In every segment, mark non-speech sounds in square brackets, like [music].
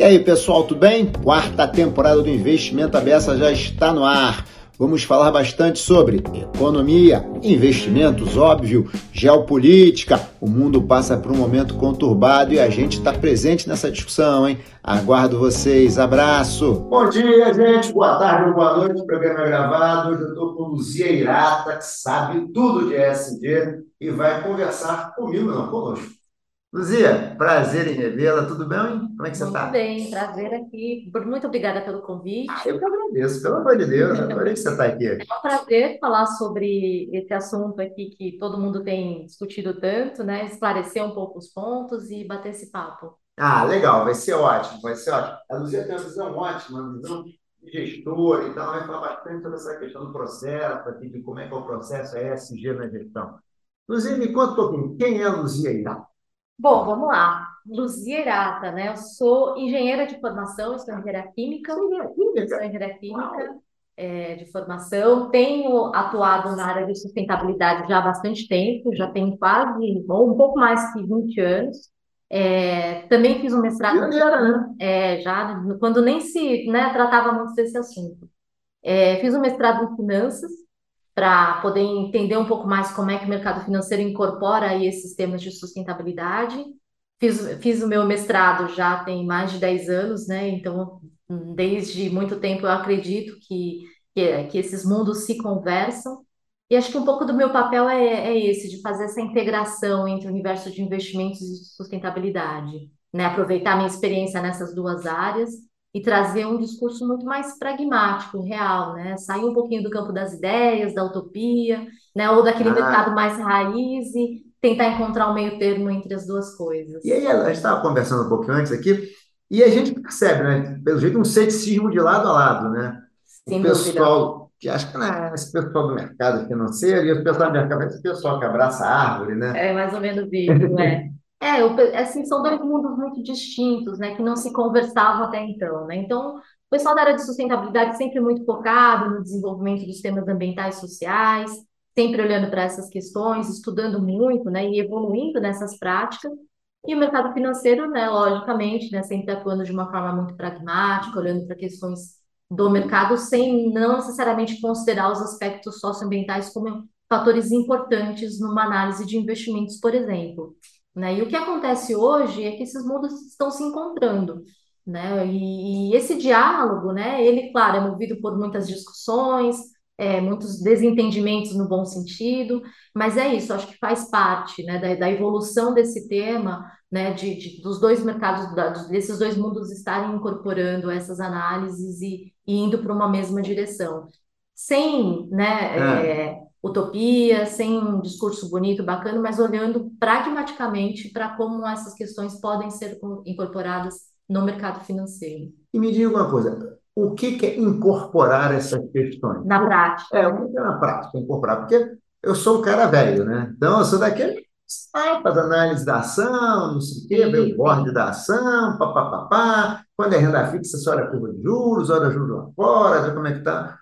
E aí, pessoal, tudo bem? Quarta temporada do Investimento Abessa já está no ar. Vamos falar bastante sobre economia, investimentos, óbvio, geopolítica. O mundo passa por um momento conturbado e a gente está presente nessa discussão, hein? Aguardo vocês. Abraço. Bom dia, gente. Boa tarde, boa noite. O programa é gravado. Hoje eu estou com Luzia Irata, que sabe tudo de ESG e vai conversar comigo, não conosco. Luzia, prazer em revê-la, tudo bem? Como é que você está? Muito bem, prazer aqui. Muito obrigada pelo convite. Ah, eu que agradeço, pelo amor de Deus, adorei que você está aqui. É um prazer falar sobre esse assunto aqui que todo mundo tem discutido tanto, né? Esclarecer um pouco os pontos e bater esse papo. Ah, legal, vai ser ótimo, vai ser ótimo. A Luzia tem uma visão ótima, uma visão de gestor, então ela vai falar bastante sobre essa questão do processo, aqui, de como é que é o processo ESG na gestão. Luzia, me conta um pouquinho, quem é a Luzia aí? Bom, vamos lá. Luzia Irata, né? Eu sou engenheira de formação, sou engenheira química. Sou engenheira química é, de formação. Tenho atuado na área de sustentabilidade já há bastante tempo, já tenho quase, ou um pouco mais que 20 anos. É, também fiz um mestrado. É, já quando nem se né, tratava muito desse assunto. É, fiz um mestrado em finanças para poder entender um pouco mais como é que o mercado financeiro incorpora aí esses temas de sustentabilidade. Fiz, fiz o meu mestrado já tem mais de 10 anos, né? Então, desde muito tempo eu acredito que, que, que esses mundos se conversam. E acho que um pouco do meu papel é, é esse, de fazer essa integração entre o universo de investimentos e sustentabilidade, né? Aproveitar minha experiência nessas duas áreas e trazer um discurso muito mais pragmático, real, né? Sair um pouquinho do campo das ideias, da utopia, né? Ou daquele ah. mercado mais raiz e tentar encontrar um meio termo entre as duas coisas. E aí, a gente estava conversando um pouquinho antes aqui, e a gente percebe, né? Pelo jeito, um ceticismo de lado a lado, né? Sem o pessoal que acha que né, esse pessoal do mercado financeiro e o pessoal do mercado, esse pessoal que abraça a árvore, né? É mais ou menos isso, é. [laughs] É, eu, assim, são dois mundos muito distintos, né, que não se conversavam até então, né? Então, o pessoal da área de sustentabilidade sempre muito focado no desenvolvimento dos temas ambientais sociais, sempre olhando para essas questões, estudando muito, né, e evoluindo nessas práticas. E o mercado financeiro, né, logicamente, né, sempre atuando de uma forma muito pragmática, olhando para questões do mercado sem não necessariamente considerar os aspectos socioambientais como fatores importantes numa análise de investimentos, por exemplo. Né? E o que acontece hoje é que esses mundos estão se encontrando. Né? E, e esse diálogo, né, ele, claro, é movido por muitas discussões, é, muitos desentendimentos no bom sentido, mas é isso, acho que faz parte né, da, da evolução desse tema, né, de, de, dos dois mercados, da, desses dois mundos estarem incorporando essas análises e, e indo para uma mesma direção. Sem né, é. É, utopia, sem um discurso bonito, bacana, mas olhando pragmaticamente para como essas questões podem ser incorporadas no mercado financeiro. E me diga uma coisa, o que, é incorporar essas questões? Na prática. É, o que é na prática incorporar? Porque eu sou um cara velho, né? Então, eu sou daquele faz análise da ação, não sei o quê, vê o board da ação, papapá, quando é renda fixa, você olha a curva de juros, olha juros lá fora, vê como é que está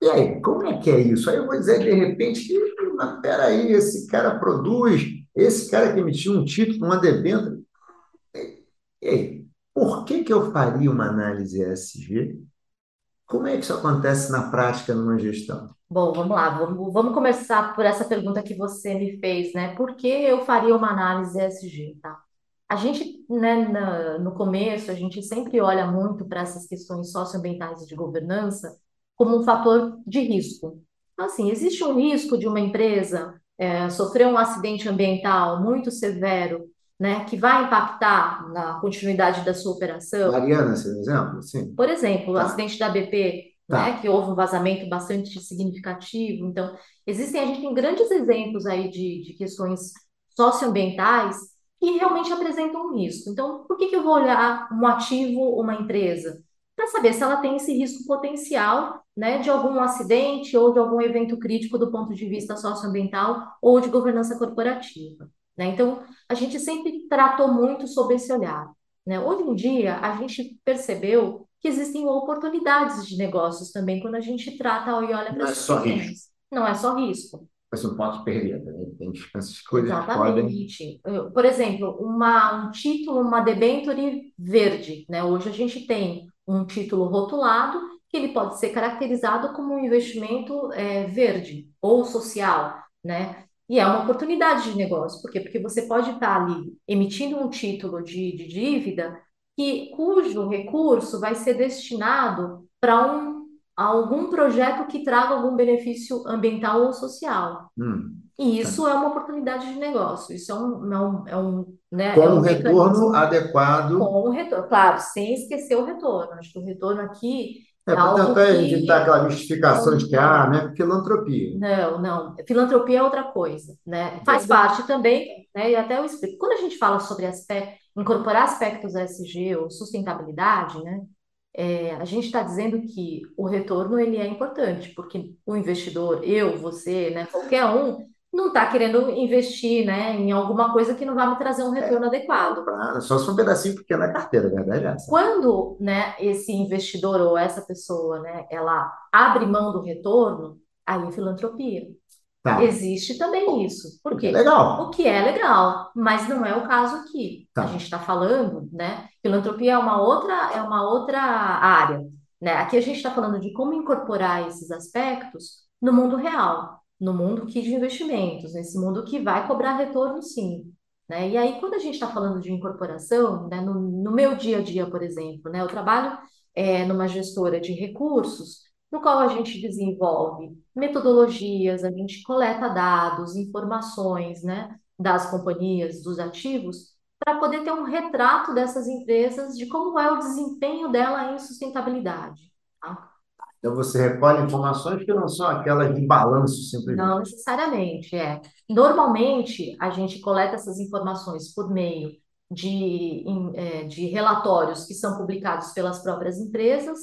e aí, como é que é isso? Aí eu vou dizer, de repente, mas peraí, esse cara produz, esse cara que emitiu um título, uma debênture. E aí, por que, que eu faria uma análise ESG? Como é que isso acontece na prática numa gestão? Bom, vamos lá, vamos, vamos começar por essa pergunta que você me fez, né? Por que eu faria uma análise ESG, tá? A gente, né, na, no começo, a gente sempre olha muito para essas questões socioambientais de governança como um fator de risco. Então, assim, existe um risco de uma empresa é, sofrer um acidente ambiental muito severo, né, que vai impactar na continuidade da sua operação. Mariana, esse exemplo? Sim. Por exemplo, tá. o acidente da BP, tá. né, que houve um vazamento bastante significativo. Então, existem, a gente tem grandes exemplos aí de, de questões socioambientais que realmente apresentam um risco. Então, por que, que eu vou olhar um ativo, uma empresa? para saber se ela tem esse risco potencial né, de algum acidente ou de algum evento crítico do ponto de vista socioambiental ou de governança corporativa. Né? Então, a gente sempre tratou muito sobre esse olhar. Né? Hoje em dia, a gente percebeu que existem oportunidades de negócios também quando a gente trata e olha para Não é só risco. Não é só risco. Mas não pode perder também. Tem essas coisas Exatamente. Eu- Por exemplo, uma, um título, uma debenture verde, né? Hoje a gente tem um título rotulado que ele pode ser caracterizado como um investimento é, verde ou social, né? E é uma oportunidade de negócio. Por quê? Porque você pode estar ali emitindo um título de, de dívida que, cujo recurso vai ser destinado para um, algum projeto que traga algum benefício ambiental ou social. Hum, E isso é uma oportunidade de negócio. Isso é um, é um, é um, né, com é um um retorno adequado. com o retorno. Claro, sem esquecer o retorno. Acho que o retorno aqui É é para tentar que evitar aquela mistificação de que, ah, né? Filantropia. não, não. Filantropia é outra coisa, né? Faz parte também, né? E até eu explico. Quando a gente fala sobre aspecto, incorporar aspectos ESG ou sustentabilidade, né? É, a gente está dizendo que o retorno ele é importante, porque o investidor, eu, você, né, qualquer um, não está querendo investir, né, em alguma coisa que não vai me trazer um retorno adequado. Pra- Só se for um pedacinho pequeno da carteira, verdade é essa. Quando, né, esse investidor ou essa pessoa, né, ela abre mão do retorno, aí é filantropia. Tá. Existe também isso. Por quê? Legal. O que é legal, mas não é o caso aqui. Tá. A gente está falando, né? Filantropia é uma outra, é uma outra área, né? Aqui a gente está falando de como incorporar esses aspectos no mundo real, no mundo que de investimentos, nesse mundo que vai cobrar retorno, sim. Né? E aí, quando a gente está falando de incorporação, né, no, no meu dia a dia, por exemplo, né, eu trabalho é, numa gestora de recursos, no qual a gente desenvolve metodologias, a gente coleta dados, informações, né, das companhias, dos ativos, para poder ter um retrato dessas empresas de como é o desempenho dela em sustentabilidade. tá? Então você recolhe informações que não são aquelas de balanço simplesmente. Não necessariamente, é. Normalmente, a gente coleta essas informações por meio de, é, de relatórios que são publicados pelas próprias empresas,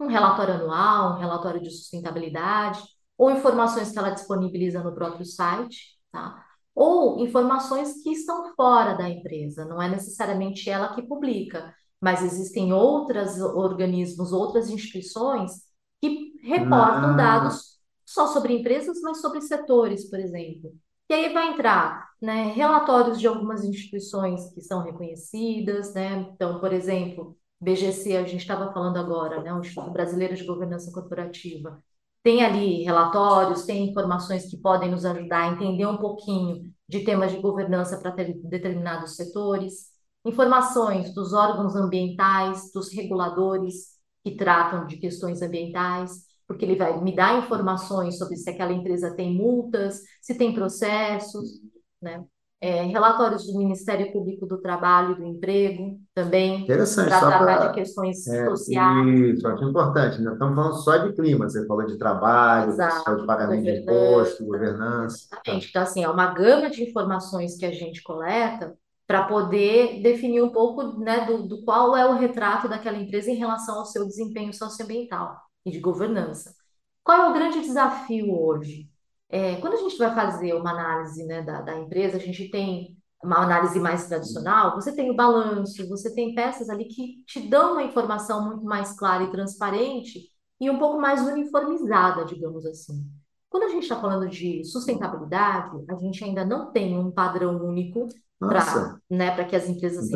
um relatório anual, um relatório de sustentabilidade, ou informações que ela disponibiliza no próprio site, tá? Ou informações que estão fora da empresa, não é necessariamente ela que publica, mas existem outros organismos, outras instituições que reportam Ah. dados só sobre empresas, mas sobre setores, por exemplo. E aí vai entrar, né, relatórios de algumas instituições que são reconhecidas, né? Então, por exemplo, BGC, a gente estava falando agora, né, o Instituto Brasileiro de Governança Corporativa. Tem ali relatórios, tem informações que podem nos ajudar a entender um pouquinho de temas de governança para determinados setores, informações dos órgãos ambientais, dos reguladores que tratam de questões ambientais, porque ele vai me dar informações sobre se aquela empresa tem multas, se tem processos, né? É, relatórios do Ministério Público do Trabalho e do Emprego também, Interessante, para só tratar para. de questões É, sociais, isso, acho importante. Não estamos falando só de clima, você falou de trabalho, falou de exato, pagamento de imposto, governança. Tá. Exatamente. Então, assim, é uma gama de informações que a gente coleta para poder definir um pouco, né, do, do qual é o retrato daquela empresa em relação ao seu desempenho socioambiental e de governança. Qual é o grande desafio hoje? É, quando a gente vai fazer uma análise, né, da, da empresa, a gente tem uma análise mais tradicional, você tem o balanço, você tem peças ali que te dão uma informação muito mais clara e transparente e um pouco mais uniformizada, digamos assim. Quando a gente está falando de sustentabilidade, a gente ainda não tem um padrão único para, né, para que as empresas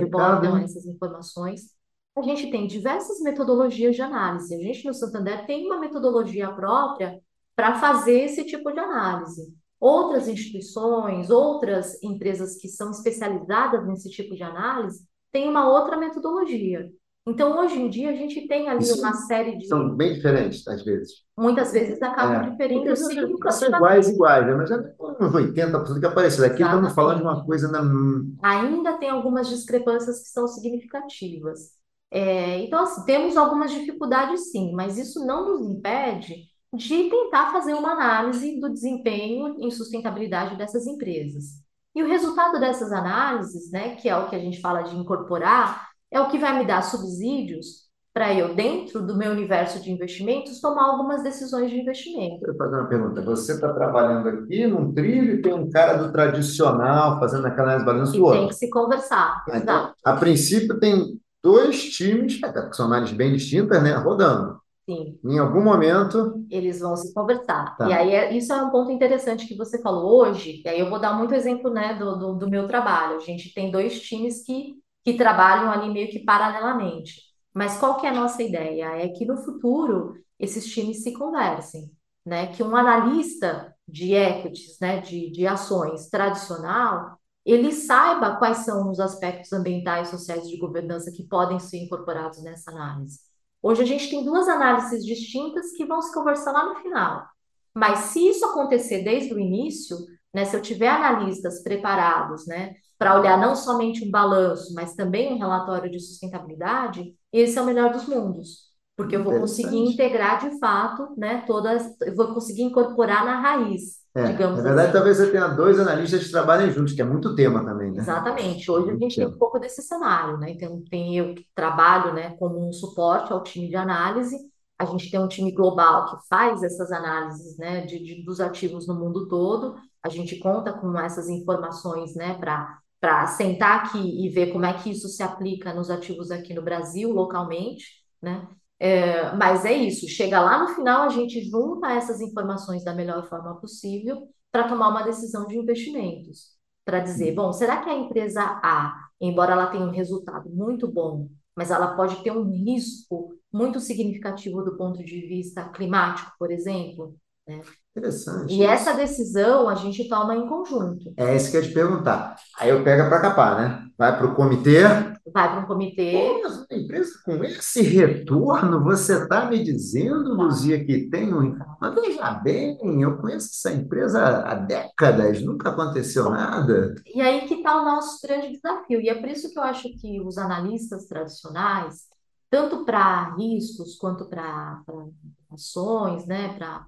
hein? essas informações. A gente tem diversas metodologias de análise. A gente no Santander tem uma metodologia própria para fazer esse tipo de análise. Outras instituições, outras empresas que são especializadas nesse tipo de análise têm uma outra metodologia. Então, hoje em dia, a gente tem ali Isso uma série de, são bem diferentes, às vezes. muitas vezes acabam É, diferindo porque sim são iguais, iguais, né? Mas é uns 80% que é parecido. Aqui estamos falando de uma coisa na. ainda tem algumas discrepâncias que são significativas. É, então, assim, temos algumas dificuldades, sim, mas isso não nos impede de tentar fazer uma análise do desempenho em sustentabilidade dessas empresas. E o resultado dessas análises, né, que é o que a gente fala de incorporar, é o que vai me dar subsídios para eu, dentro do meu universo de investimentos, tomar algumas decisões de investimento. Eu vou fazer uma pergunta. Você está trabalhando aqui num trilho e tem um cara do tradicional fazendo aquela Que do tem outro. que se conversar, Ah, Então, a princípio, tem dois times, que são análises bem distintas, né, rodando. Sim. Em algum momento. Eles vão se conversar. Tá. E aí, é- isso é um ponto interessante que você falou hoje. E aí, eu vou dar muito exemplo, né, do, do, do meu trabalho. A gente tem dois times que, que trabalham ali meio que paralelamente. Mas qual que é a nossa ideia? É que no futuro esses times se conversem, né? Que um analista de equities, né, de, de ações tradicional, ele saiba quais são os aspectos ambientais, sociais de governança que podem ser incorporados nessa análise. Hoje a gente tem duas análises distintas que vão se conversar lá no final. Mas se isso acontecer desde o início, né, se eu tiver analistas preparados, né, para olhar não somente um balanço, mas também um relatório de sustentabilidade, esse é o melhor dos mundos, porque eu vou conseguir integrar de fato, né, todas, eu vou conseguir incorporar na raiz, É, digamos na verdade, assim. talvez você tenha dois analistas que trabalhem juntos, que é muito tema também, né? Exatamente. Hoje a Muito gente tem um tema. pouco desse cenário, né? Então, tem eu que trabalho, né, como um suporte ao time de análise. A gente tem um time global que faz essas análises, né, de, de- dos ativos no mundo todo. A gente conta com essas informações, né, para para sentar aqui e ver como é que isso se aplica nos ativos aqui no Brasil, localmente, né? É, mas é isso. Chega lá no final, a gente junta essas informações da melhor forma possível para tomar uma decisão de investimentos para dizer, bom, será que a empresa A, embora ela tenha um resultado muito bom, mas ela pode ter um risco muito significativo do ponto de vista climático, por exemplo, né? Interessante E essa decisão a gente toma em conjunto. É isso que eu ia te perguntar. Aí eu pego para capar, né? Vai para o comitê. Vai para um comitê, Pô, uma empresa com esse retorno, você está me dizendo, Luzia, que tem um. Mas veja bem, eu conheço essa empresa há décadas, nunca aconteceu nada. E aí que está o nosso grande desafio. E é por isso que eu acho que os analistas tradicionais, tanto para riscos quanto para ações, né, para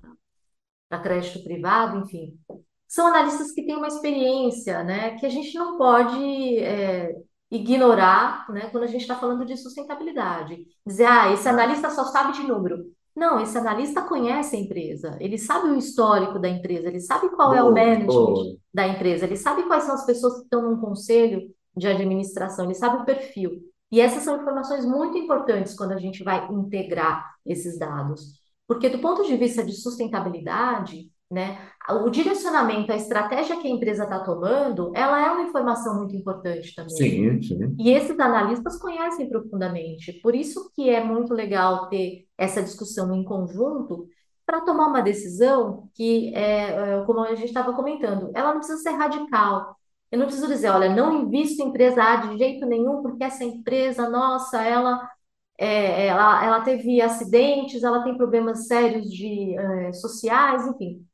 crédito privado, enfim, são analistas que têm uma experiência, né, que a gente não pode é, ignorar, né, quando a gente está falando de sustentabilidade. Dizer, ah, esse analista só sabe de número. Não, esse analista conhece a empresa, ele sabe o histórico da empresa, ele sabe qual é o management da empresa, ele sabe quais são as pessoas que estão num conselho de administração, ele sabe o perfil. E essas são informações muito importantes quando a gente vai integrar esses dados. Porque do ponto de vista de sustentabilidade, né, o direcionamento, a estratégia que a empresa está tomando, ela é uma informação muito importante também. Sim, sim. E esses analistas conhecem profundamente. Por isso que é muito legal ter essa discussão em conjunto para tomar uma decisão que, é, é, como a gente estava comentando, ela não precisa ser radical. Eu não preciso dizer, olha, não invisto em empresa A de jeito nenhum, porque essa empresa, nossa, ela, é, ela, ela teve acidentes, ela tem problemas sérios de, é, sociais, enfim.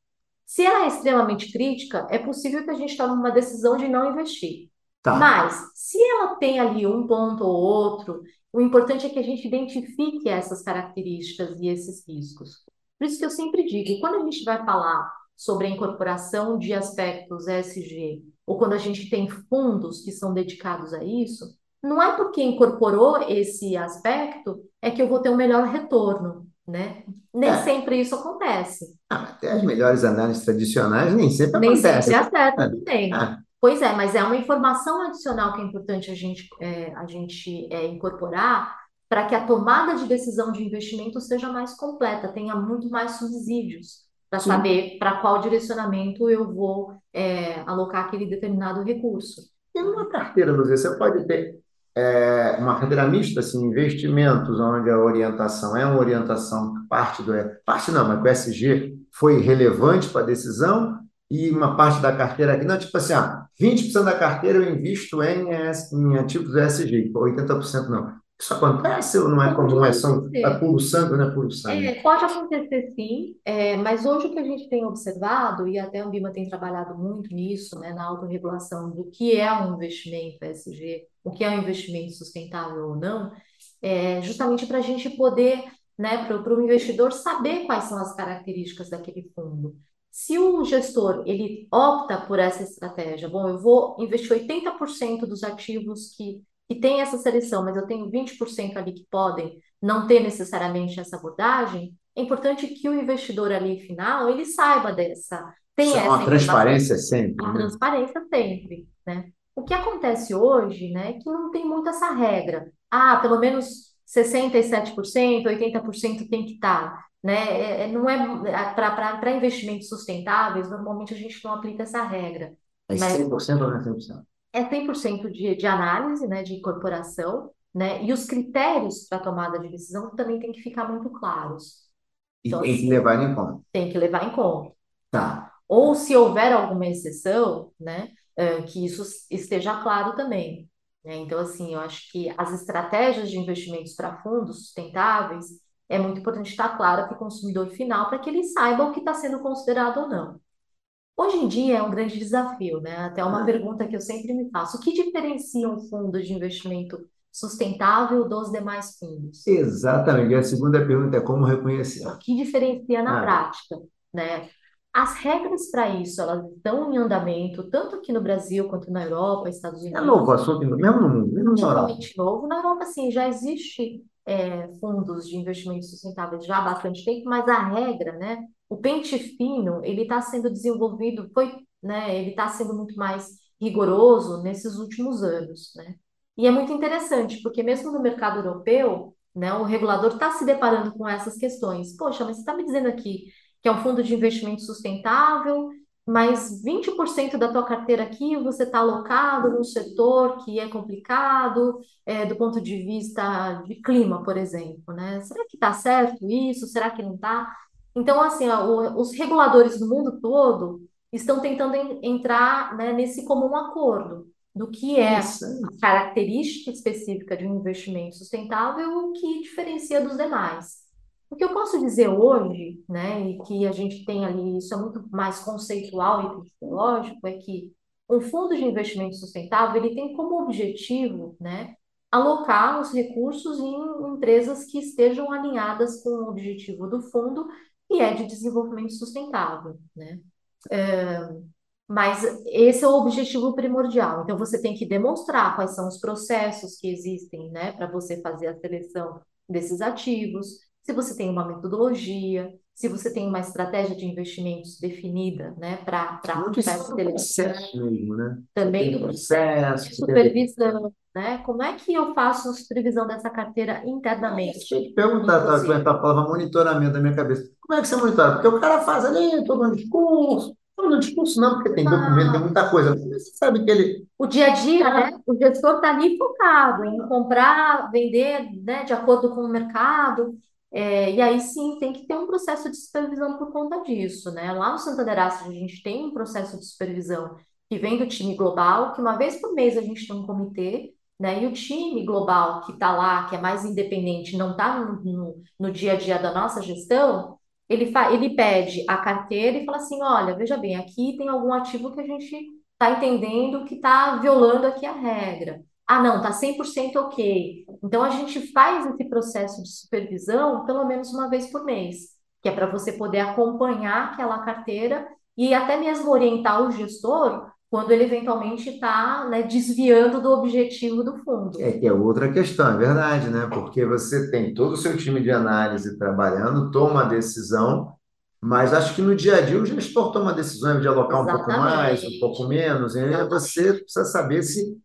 Se ela é extremamente crítica, é possível que a gente tome uma decisão de não investir. Tá. Mas, se ela tem ali um ponto ou outro, o importante é que a gente identifique essas características e esses riscos. Por isso que eu sempre digo, quando a gente vai falar sobre a incorporação de aspectos ESG, ou quando a gente tem fundos que são dedicados a isso, não é porque incorporou esse aspecto é que eu vou ter um melhor retorno, né? Nem É. sempre isso acontece. Ah, até as melhores análises tradicionais nem sempre Nem acontecem. sempre acerta É. também. Ah, Pois é, mas é uma informação adicional que é importante a gente, é, a gente é, incorporar para que a tomada de decisão de investimento seja mais completa, tenha muito mais subsídios para saber para qual direcionamento eu vou é, alocar aquele determinado recurso. E numa carteira, Luzia, você pode ter é, uma carteira mista, assim, investimentos, onde a orientação é uma orientação, parte do, parte não, mas o SG foi relevante para a decisão, e uma parte da carteira aqui, não, tipo assim, ah, 20% da carteira eu invisto em, em ativos ESG, 80% não. Isso acontece ou não é comum? É, são, é puro sangue não é puro sangue? É, pode acontecer sim, é, mas hoje o que a gente tem observado, e até a Ambima tem trabalhado muito nisso, né, na autorregulação do que é um investimento ESG, o que é um investimento sustentável ou não, é justamente para a gente poder, né, para o investidor saber quais são as características daquele fundo. Se o gestor ele opta por essa estratégia, bom, eu vou investir 80% dos ativos que que tem essa seleção, mas eu tenho 20% ali que podem não ter necessariamente essa abordagem, é importante que o investidor ali final, ele saiba dessa, tem é essa uma transparência sempre, A né? transparência sempre, né? O que acontece hoje, né, é que não tem muito essa regra. Ah, pelo menos 67%, 80% tem que estar. Né? É, é não é para investimentos sustentáveis, normalmente a gente não aplica essa regra. É 100% ou não é 100%? É 100% de, de análise, né, de incorporação, né? E os critérios para tomada de decisão também tem que ficar muito claros. Então, e tem assim, que levar em conta. Tem que levar em conta. Tá. Ou se houver alguma exceção, né, que isso esteja claro também. Né? Então, assim, eu acho que as estratégias de investimentos para fundos sustentáveis é muito importante estar claro para o consumidor final, para que ele saiba o que está sendo considerado ou não. Hoje em dia é um grande desafio, né? Até uma é. pergunta que eu sempre me faço: o que diferencia um fundo de investimento sustentável dos demais fundos? Exatamente. E a segunda pergunta é como reconhecer. O que diferencia na ah. prática, né? As regras para isso, elas estão em andamento, tanto aqui no Brasil quanto na Europa, Estados Unidos. É novo assunto, mesmo no mundo, mesmo na Europa. novo. Na Europa, sim, já existe é, fundos de investimentos sustentáveis já há bastante tempo, mas a regra, né, o pente fino, ele está sendo desenvolvido, foi, né, ele está sendo muito mais rigoroso nesses últimos anos, né? E é muito interessante, porque mesmo no mercado europeu, né, o regulador está se deparando com essas questões. Poxa, mas você está me dizendo aqui que é um fundo de investimento sustentável, mas 20% da tua carteira aqui você está alocado num setor que é complicado é, do ponto de vista de clima, por exemplo, né? Será que está certo isso? Será que não está? Então, assim, ó, o, os reguladores do mundo todo estão tentando entrar né, nesse comum acordo do que é a característica específica de um investimento sustentável, o que diferencia dos demais. O que eu posso dizer hoje, né, e que a gente tem ali, isso é muito mais conceitual e psicológico, é que um fundo de investimento sustentável, ele tem como objetivo, né, alocar os recursos em empresas que estejam alinhadas com o objetivo do fundo, que é de desenvolvimento sustentável, né? Mas esse é o objetivo primordial. Então, você tem que demonstrar quais são os processos que existem, né, para você fazer a seleção desses ativos, se você tem uma metodologia, se você tem uma estratégia de investimentos definida, né, para para processo mesmo, né? Também tem processo, supervisão, né? Como é que eu faço a supervisão dessa carteira internamente? Deixa eu te perguntar, tá, a palavra monitoramento da minha cabeça. Como é que você monitora? Porque o cara faz ali todo um discurso, não, discurso não, porque tem documento, tem muita coisa. Você sabe que ele. O dia a dia, né? O gestor está ali focado em comprar, vender, né, de acordo com o mercado. É, e aí sim tem que ter um processo de supervisão por conta disso, né? Lá no Santander Asset a gente tem um processo de supervisão que vem do time global, que uma vez por mês a gente tem um comitê, né? E o time global que está lá, que é mais independente, não está no, no, no dia a dia da nossa gestão, ele, ele pede a carteira e fala assim: olha, veja bem, aqui tem algum ativo que a gente está entendendo que está violando aqui a regra. Ah, não, está 100% ok. Então, a gente faz esse processo de supervisão pelo menos uma vez por mês, que é para você poder acompanhar aquela carteira e até mesmo orientar o gestor quando ele eventualmente está né, desviando do objetivo do fundo. É que é outra questão, é verdade, né? Porque você tem todo o seu time de análise trabalhando, toma a decisão, mas acho que no dia a dia o gestor toma a decisão de alocar Exatamente. um pouco mais, um pouco menos, e aí você precisa saber se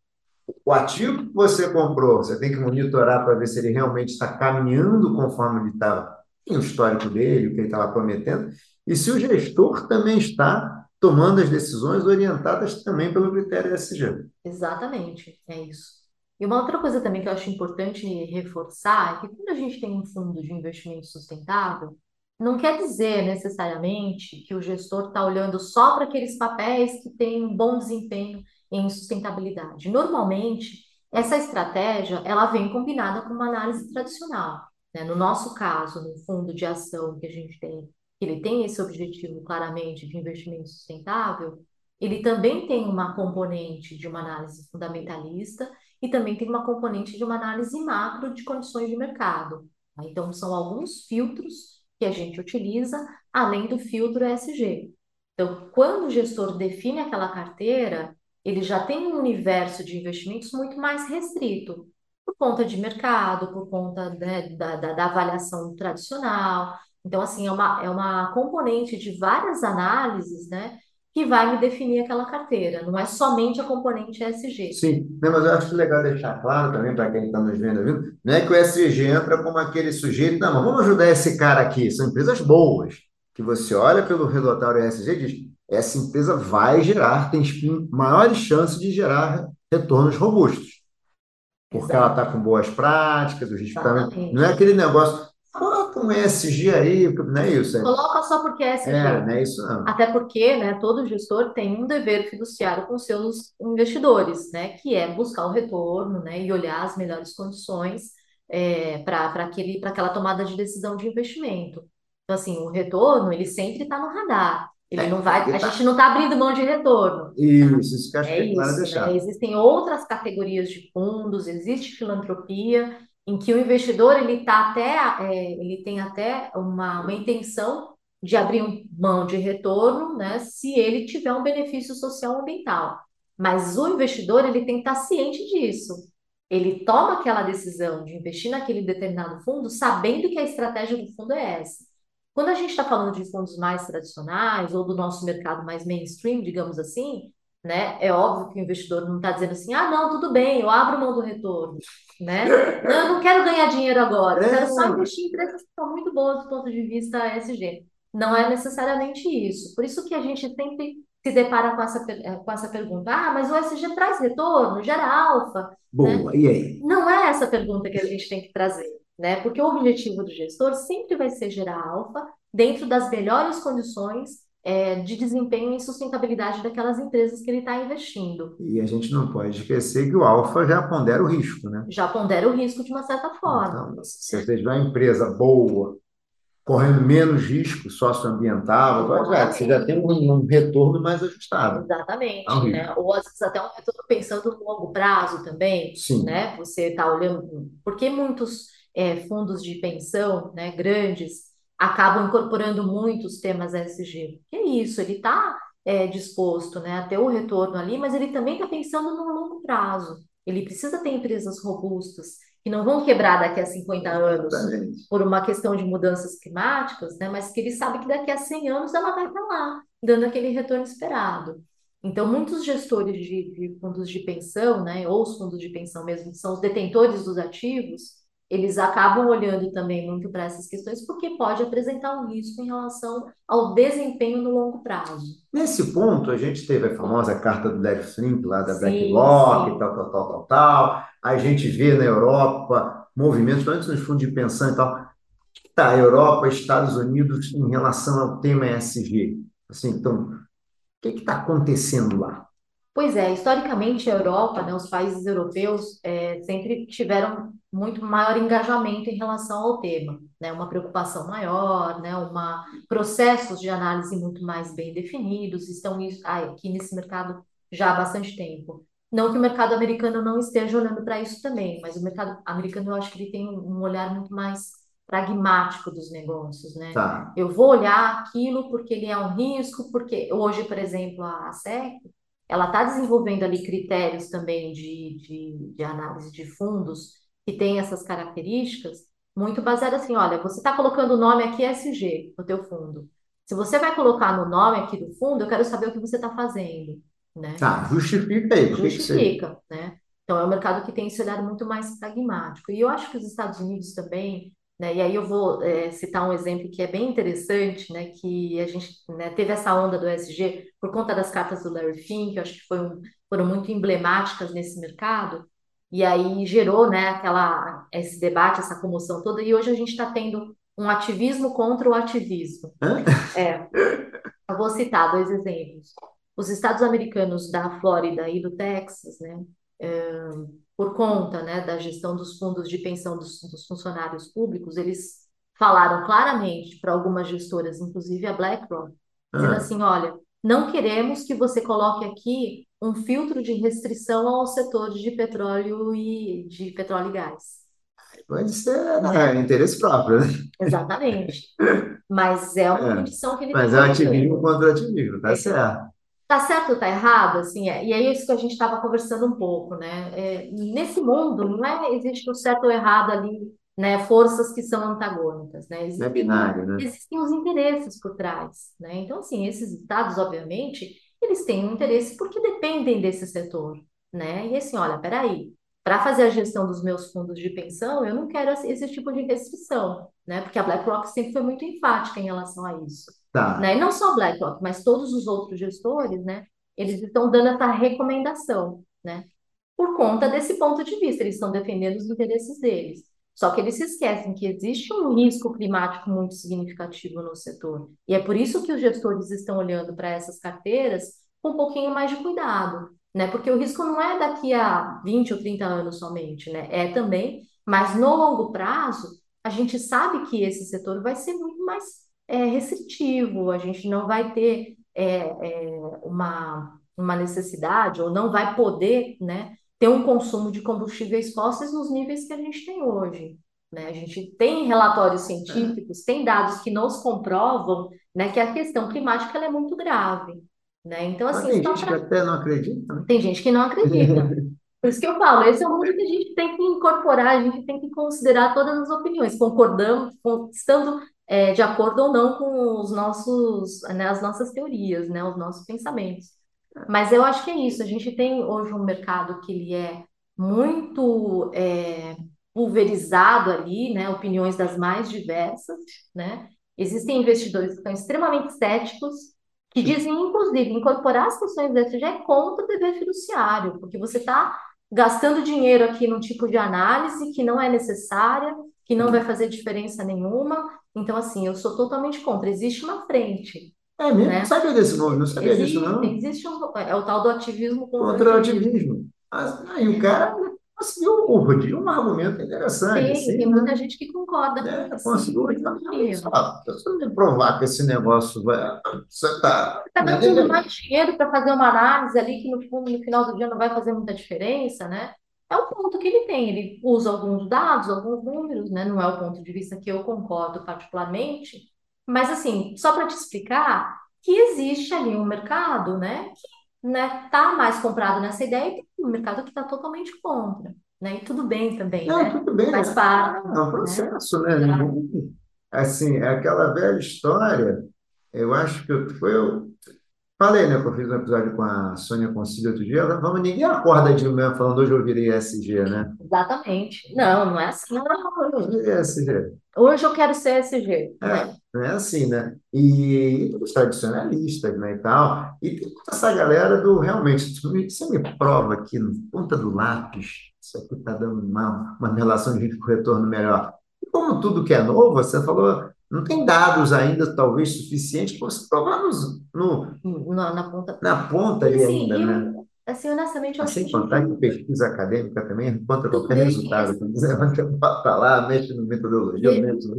o ativo que você comprou, você tem que monitorar para ver se ele realmente está caminhando conforme ele tem o histórico dele, o que ele estava prometendo, e se o gestor também está tomando as decisões orientadas também pelo critério ESG. Exatamente, é isso. E uma outra coisa também que eu acho importante reforçar é que quando a gente tem um fundo de investimento sustentável, não quer dizer necessariamente que o gestor está olhando só para aqueles papéis que têm um bom desempenho em sustentabilidade. Normalmente, essa estratégia ela vem combinada com uma análise tradicional. Né? No nosso caso, no fundo de ação que a gente tem ele tem esse objetivo claramente de investimento sustentável, ele também tem uma componente de uma análise fundamentalista e também tem uma componente de uma análise macro de condições de mercado. Tá? Então, são alguns filtros que a gente utiliza, além do filtro ESG. Então, quando o gestor define aquela carteira, ele já tem um universo de investimentos muito mais restrito, por conta de mercado, por conta né, da, da, da avaliação tradicional, então, assim, é uma, é uma componente de várias análises, né? que vai me definir aquela carteira, não é somente a componente ESG. Sim, não, mas eu acho legal deixar claro também para quem está nos vendo, viu? não é que o ESG entra como aquele sujeito, não, mas vamos ajudar esse cara aqui, são empresas boas, que você olha pelo relatório ESG e diz, essa empresa vai gerar, tem maiores chances de gerar retornos robustos porque Exato. ela está com boas práticas, o também. Não é aquele negócio, coloca um ESG aí, não é isso? Coloca só porque é ESG. É, não é isso não. Até porque, né, todo gestor tem um dever fiduciário com seus investidores, né, que é buscar o retorno, né, e olhar as melhores condições é, para aquela tomada de decisão de investimento. Então, assim, o retorno, ele sempre está no radar. Ele é, não vai, a tá. gente não está abrindo mão de retorno. Isso, isso que eu acho é que é claro isso, deixar. Né? Existem outras categorias de fundos, existe filantropia, em que o investidor ele tá até, é, ele tem até uma, uma intenção de abrir mão de retorno, né, se ele tiver um benefício social ambiental. Mas o investidor ele tem que estar ciente disso. Ele toma aquela decisão de investir naquele determinado fundo, sabendo que a estratégia do fundo é essa. Quando a gente está falando de fundos mais tradicionais ou do nosso mercado mais mainstream, digamos assim, né? É óbvio que o investidor não está dizendo assim, ah, não, tudo bem, eu abro mão do retorno, né? [laughs] Não, eu não quero ganhar dinheiro agora, eu quero só investir em empresas que estão muito boas do ponto de vista ESG. Não é necessariamente isso. Por isso que a gente sempre se depara com essa, com essa pergunta, ah, mas o ESG traz retorno, gera alfa. Boa, né? e aí? Não é essa pergunta que a gente tem que trazer né? Porque o objetivo do gestor sempre vai ser gerar alfa dentro das melhores condições é, de desempenho e sustentabilidade daquelas empresas que ele está investindo. E a gente não pode esquecer que o alfa já pondera o risco, né? Já pondera o risco de uma certa forma. Então, se você tiver uma empresa boa, correndo menos risco socioambiental, você já tem um, um retorno mais ajustado. Exatamente, né? Ou às vezes até um retorno pensando no longo prazo também, Sim. né? Você está olhando, porque muitos é, fundos de pensão, né, grandes, acabam incorporando muitos temas ESG. Que é isso, ele está é, disposto né, a ter o retorno ali, mas ele também está pensando no longo prazo. Ele precisa ter empresas robustas, que não vão quebrar daqui a 50 anos Exatamente. por uma questão de mudanças climáticas, né, mas que ele sabe que daqui a 100 anos ela vai estar lá, dando aquele retorno esperado. Então, muitos gestores de, de fundos de pensão, né, ou os fundos de pensão mesmo, que são os detentores dos ativos, eles acabam olhando também muito para essas questões porque pode apresentar um risco em relação ao desempenho no longo prazo. Nesse ponto, a gente teve a famosa carta do Larry Flink, lá da BlackRock, tal, tal, tal, tal, tal. A gente vê na Europa movimentos, antes nos fundos de pensão e tal. Está a Europa, Estados Unidos em relação ao tema ESG? Assim, então, o que está acontecendo lá? Pois é, historicamente a Europa, né, os países europeus é, sempre tiveram muito maior engajamento em relação ao tema, né, uma preocupação maior, né, uma processos de análise muito mais bem definidos, estão aqui nesse mercado já há bastante tempo. Não que o mercado americano não esteja olhando para isso também, mas o mercado americano eu acho que ele tem um olhar muito mais pragmático dos negócios, né? Tá. Eu vou olhar aquilo porque ele é um risco, porque hoje, por exemplo, a SEC ela está desenvolvendo ali critérios também de, de, de, análise de fundos que tem essas características, muito baseado assim, olha, você está colocando o nome aqui SG no teu fundo. Se você vai colocar no nome aqui do fundo, eu quero saber o que você está fazendo, né? Tá, justifica aí. Justifica, né? Então, é um mercado que tem esse olhar muito mais pragmático. E eu acho que os Estados Unidos também né? E aí eu vou é, citar um exemplo que é bem interessante, né? que a gente né, teve essa onda do ESG por conta das cartas do Larry Fink, que eu acho que foram, foram muito emblemáticas nesse mercado, e aí gerou né, aquela, esse debate, essa comoção toda, e hoje a gente está tendo um ativismo contra o ativismo. É, eu vou citar dois exemplos. Os estados americanos da Flórida e do Texas, né, por conta né, da gestão dos fundos de pensão dos, dos funcionários públicos, eles falaram claramente para algumas gestoras, inclusive a BlackRock, dizendo ah. assim: olha, não queremos que você coloque aqui um filtro de restrição ao setor de petróleo e de petróleo e gás. Pode ser né? é, interesse próprio, né? Exatamente. [laughs] Mas é uma condição que ele Mas é ativismo contra ativismo, tá certo. Tá certo ou tá errado? Assim, é, e é isso que a gente estava conversando um pouco, né? É, nesse mundo, não é existe o certo ou errado ali né, forças que são antagônicas, né? Não é Existem, binário, né? existem os interesses por trás, né? Então, assim, esses estados, obviamente, eles têm um interesse porque dependem desse setor, né? E assim, olha, peraí, para fazer a gestão dos meus fundos de pensão, eu não quero esse, esse tipo de restrição, né? Porque a BlackRock sempre foi muito enfática em relação a isso, Tá. né? E não só BlackRock, mas todos os outros gestores, né? Eles estão dando essa recomendação, né? Por conta desse ponto de vista, eles estão defendendo os interesses deles. Só que eles se esquecem que existe um risco climático muito significativo no setor. E é por isso que os gestores estão olhando para essas carteiras com um pouquinho mais de cuidado, né? Porque o risco não é daqui a 20 ou 30 anos somente, né? É também, mas no longo prazo, a gente sabe que esse setor vai ser muito mais é, restritivo, a gente não vai ter é, é, uma, uma necessidade, ou não vai poder, né, ter um consumo de combustíveis fósseis nos níveis que a gente tem hoje. Né? A gente tem relatórios científicos, tem dados que nos comprovam né, que a questão climática é muito grave. Né? Então, Mas assim, tem gente que pra- até não acredita, né? tem gente que não acredita. [laughs] Por isso que eu falo, esse é um mundo que a gente tem que incorporar, a gente tem que considerar todas as opiniões, concordando, estando é, de acordo ou não com os nossos, né, as nossas teorias, né, os nossos pensamentos. Mas eu acho que é isso. A gente tem hoje um mercado que ele é muito é, pulverizado ali, né, opiniões das mais diversas, né? Existem investidores que estão extremamente céticos, que dizem, inclusive, incorporar as questões da ESG é contra o dever fiduciário, porque você está gastando dinheiro aqui num tipo de análise que não é necessária, que não vai fazer diferença nenhuma. Então, assim, eu sou totalmente contra. Existe uma frente, É mesmo? né? Sabia desse nome, não sabia disso, Existe, não. existe um, é o tal do ativismo contra o Contra o ativismo. aí o cara conseguiu urdir um argumento interessante, Tem, assim, tem né? muita gente que concorda com É, esse conseguiu urdir. Se você me provar que esse negócio vai. Você está. Está gastando mais dinheiro para fazer uma análise ali que no fundo, no final do dia não vai fazer muita diferença, né? É o ponto que ele tem. Ele usa alguns dados, alguns números, né? Não é o ponto de vista que eu concordo particularmente, mas assim, só para te explicar que existe ali um mercado, né? Que, né, tá mais comprado nessa ideia e tem um mercado que está totalmente contra, né? E tudo bem também, Não, né? tudo bem. Faz É parte, é um né? processo, né? Ninguém- Assim, é aquela velha história. Eu acho que foi falei, né, que eu fiz um episódio com a Sônia Concílio outro dia. ela, Vamos, ninguém acorda de manhã falando hoje eu virei SG, né? Exatamente. Não, não é assim. Não, eu virei SG. Hoje eu quero ser SG. É, né? não é assim, né? E os tradicionalistas, né, e tal. E tem toda essa galera do realmente, você me prova aqui ponta do lápis, isso aqui está dando uma, uma relação de retorno melhor. E como tudo que é novo, você falou, não tem dados ainda, talvez, suficientes para você provar nos- no, Na, na ponta. na ponta ali assim, ainda, né? eu, assim, honestamente, eu acho sem contar que pesquisa acadêmica também Tudo qualquer resultado. Você bota lá, mexe no metodologia, E- mexe no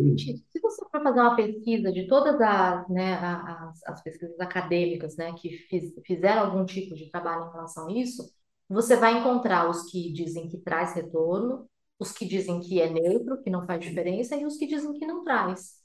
se você for fazer uma pesquisa de todas as, né, as, as pesquisas acadêmicas, né, que fiz- fizeram algum tipo de trabalho em relação a isso, você vai encontrar os que dizem que traz retorno, os que dizem que é neutro, que não faz diferença, e os que dizem que não traz.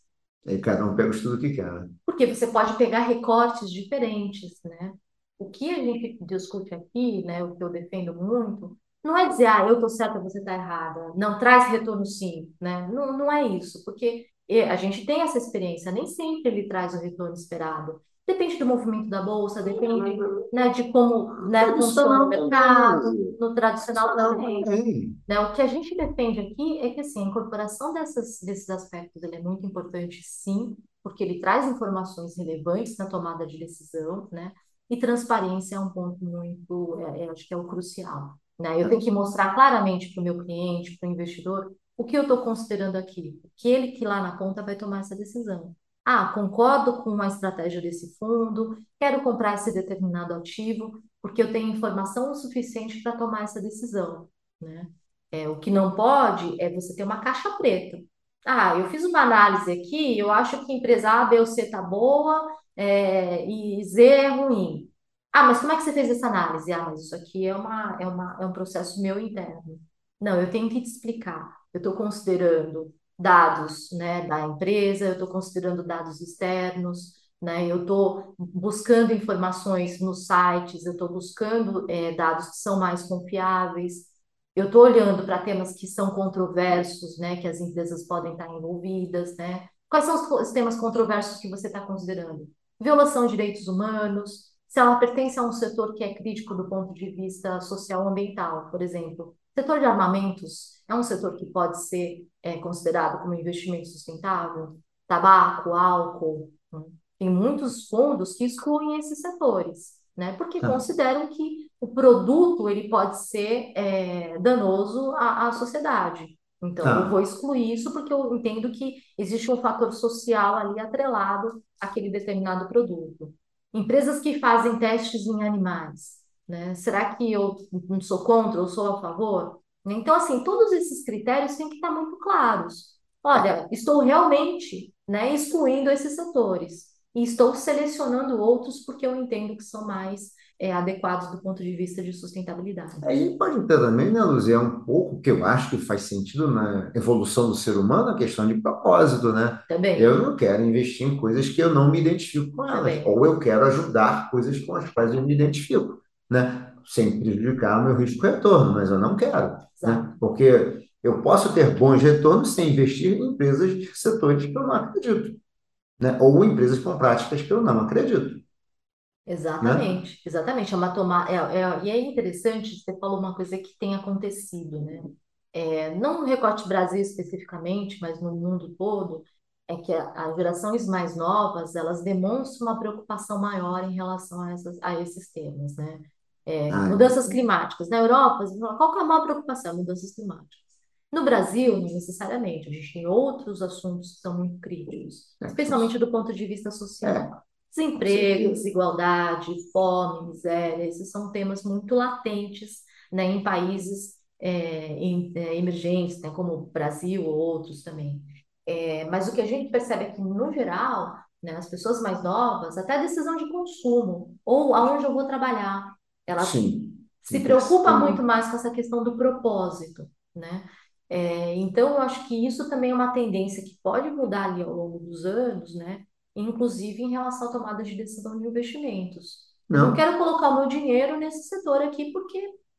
Aí cada um pega o estudo que quer, né? Porque você pode pegar recortes diferentes, né? O que a gente discute aqui, né, o que eu defendo muito, não é dizer, ah, eu tô certa, você tá errada. Não, traz retorno sim, né? Não, não é isso, porque eh, a gente tem essa experiência, nem sempre ele traz o retorno esperado. Depende do movimento da bolsa, depende, né, de como, né, funciona o mercado, no tradicional também. também. Né? O que a gente defende aqui é que assim, a incorporação dessas, desses aspectos é muito importante, sim, porque ele traz informações relevantes na tomada de decisão, né? E transparência é um ponto muito, é, é, acho que é o crucial, né? Eu tenho que mostrar claramente para o meu cliente, para o investidor, o que eu estou considerando aqui, que ele que lá na ponta vai tomar essa decisão. Ah, concordo com a estratégia desse fundo, quero comprar esse determinado ativo, porque eu tenho informação suficiente para tomar essa decisão, né? É, o que não pode é você ter uma caixa preta. Ah, eu fiz uma análise aqui, eu acho que empresa A, B ou C tá boa, é, e Z é ruim. Ah, mas como é que você fez essa análise? Ah, mas isso aqui é uma, é uma, é um processo meu interno. Não, eu tenho que te explicar. Eu estou considerando dados, né, da empresa, eu estou considerando dados externos, né, eu estou buscando informações nos sites, eu estou buscando, é, dados que são mais confiáveis. eu estou olhando para temas que são controversos, né, que as empresas podem estar envolvidas, né? Quais são os temas controversos que você está considerando? Violação de direitos humanos, se ela pertence a um setor que é crítico do ponto de vista social ambiental, por exemplo. Setor de armamentos é um setor que pode ser é, considerado como investimento sustentável? Tabaco, álcool, né? tem muitos fundos que excluem esses setores, né? Porque Tá. consideram que o produto ele pode ser é, danoso à, à sociedade. Então, eu Tá. vou excluir isso porque eu entendo que existe um fator social ali atrelado àquele determinado produto. Empresas que fazem testes em animais, né? Será que eu não sou contra ou sou a favor? Então, assim, todos esses critérios têm que estar muito claros. Olha, estou realmente, né, excluindo esses setores e estou selecionando outros porque eu entendo que são mais é, adequados do ponto de vista de sustentabilidade. Aí pode ter também, né, Luzia, um pouco que eu acho que faz sentido na evolução do ser humano, a questão de propósito, né? Também, Eu não quero investir em coisas que eu não me identifico com elas, também. ou eu quero ajudar coisas com as quais eu me identifico, né? Sem prejudicar o meu risco-retorno, mas eu não quero, né? Porque eu posso ter bons retornos sem investir em empresas de setores que eu não acredito, né? Ou empresas com práticas que eu não acredito, né? Exatamente, exatamente. É uma é, é- e é interessante, você falou uma coisa que tem acontecido, né? É, não no Recorte Brasil especificamente, mas no mundo todo, é que as gerações mais novas, elas demonstram uma preocupação maior em relação a, essas, a esses temas, né? É, Ah, mudanças climáticas. Na Europa, qual é a maior preocupação? Mudanças climáticas. No Brasil, não necessariamente. A gente tem outros assuntos que são muito críticos, é, especialmente do ponto de vista social. é, Desemprego, desigualdade, fome, miséria, esses são temas muito latentes, né, em países é, em- é, emergentes, né, como o Brasil ou outros também. É, mas o que a gente percebe é que, no geral, né, as pessoas mais novas, até a decisão de consumo, ou aonde eu vou trabalhar, ela Sim, se sim, preocupa tem- muito mais com essa questão do propósito, né? É, então, eu acho que isso também é uma tendência que pode mudar ali ao longo dos anos, né? Inclusive em relação à tomada de decisão de investimentos. Não Não, quero colocar o meu dinheiro nesse setor aqui porque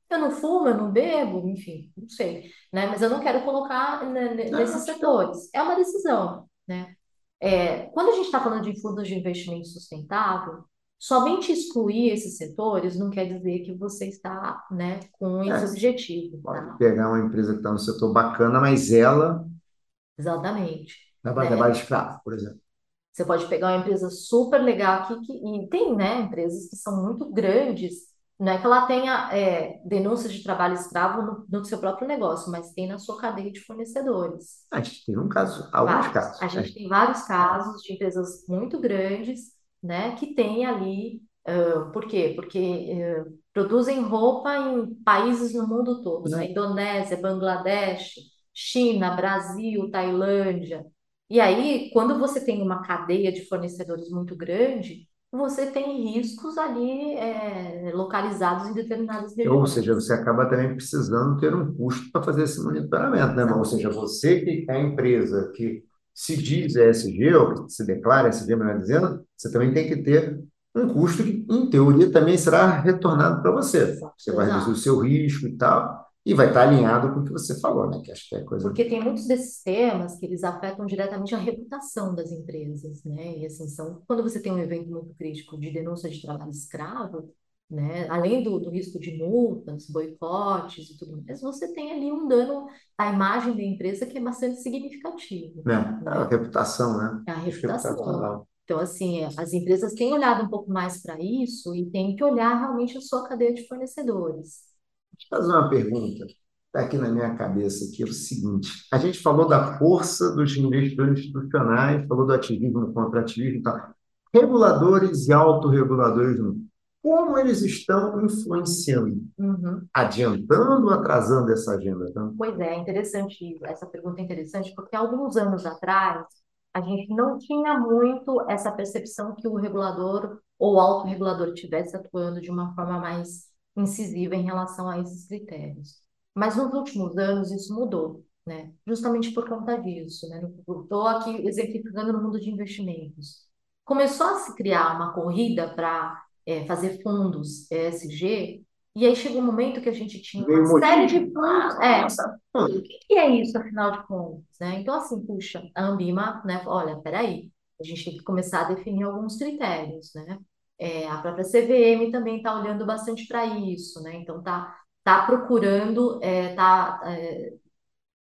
eu não fumo, eu não bebo, enfim, não sei, né? Mas eu não quero colocar nesses setores. É uma decisão, né? É, quando a gente está falando de fundos de investimento sustentável, somente excluir esses setores não quer dizer que você está, né, com esse é, objetivo, pode tá? pegar uma empresa que está no setor bacana, mas ela Exatamente, trabalha trabalho né? escravo, por exemplo. Você pode pegar uma empresa super legal aqui, que, e tem, né, empresas que são muito grandes, não é que ela tenha é, denúncias de trabalho escravo no, no seu próprio negócio, mas tem na sua cadeia de fornecedores. A gente tem um caso, alguns Vários. casos. A A gente gente- tem vários casos de empresas muito grandes, né, que têm ali, ah, por quê? Porque eh, produzem roupa em países no mundo todo, né? Indonésia, Bangladesh, China, Brasil, Tailândia. E aí, quando você tem uma cadeia de fornecedores muito grande, você tem riscos ali eh, localizados em determinadas Ou seja, regiões. você acaba também precisando ter um custo para fazer esse monitoramento, né? Ou seja, você que é a empresa que se diz ESG, ou que se declara ESG, melhor dizendo, você também tem que ter um custo que, em teoria, também será retornado para você. Você vai reduzir o seu risco e tal, e vai estar alinhado com o que você falou, né? Que acho que é coisa. Porque tem muitos desses temas que eles afetam diretamente a reputação das empresas, né? E assim, são, quando você tem um evento muito crítico de denúncia de trabalho escravo, né? Além do, do risco de multas, boicotes e tudo mais, você tem ali um dano à imagem da empresa que é bastante significativo, Né? A reputação, né? É a Acho que reputação. Então, assim, é, as empresas têm olhado um pouco mais para isso e têm que olhar realmente a sua cadeia de fornecedores. Deixa eu fazer uma pergunta. Está aqui na minha cabeça aqui, é o seguinte. A gente falou da força dos investidores institucionais, falou do ativismo contra ativismo e tal. Reguladores e autorreguladores, como eles estão influenciando, Uhum. adiantando atrasando essa agenda? Tá? Pois é, interessante, essa pergunta é interessante, porque alguns anos atrás a gente não tinha muito essa percepção que o regulador ou o autorregulador estivesse atuando de uma forma mais incisiva em relação a esses critérios. Mas nos últimos anos isso mudou, né? Justamente por conta disso, né? Estou aqui exemplificando no mundo de investimentos. Começou a se criar uma corrida para fazer fundos ESG E aí chegou um momento que a gente tinha uma série de motivo. planos. É, Nossa, o que que é isso, afinal de contas, né? Então, assim, puxa, a Ambima, né? Olha, peraí, a gente tem que começar a definir alguns critérios, né? É, a própria CVM também está olhando bastante para isso, né? Então, tá, tá procurando, é, tá, é,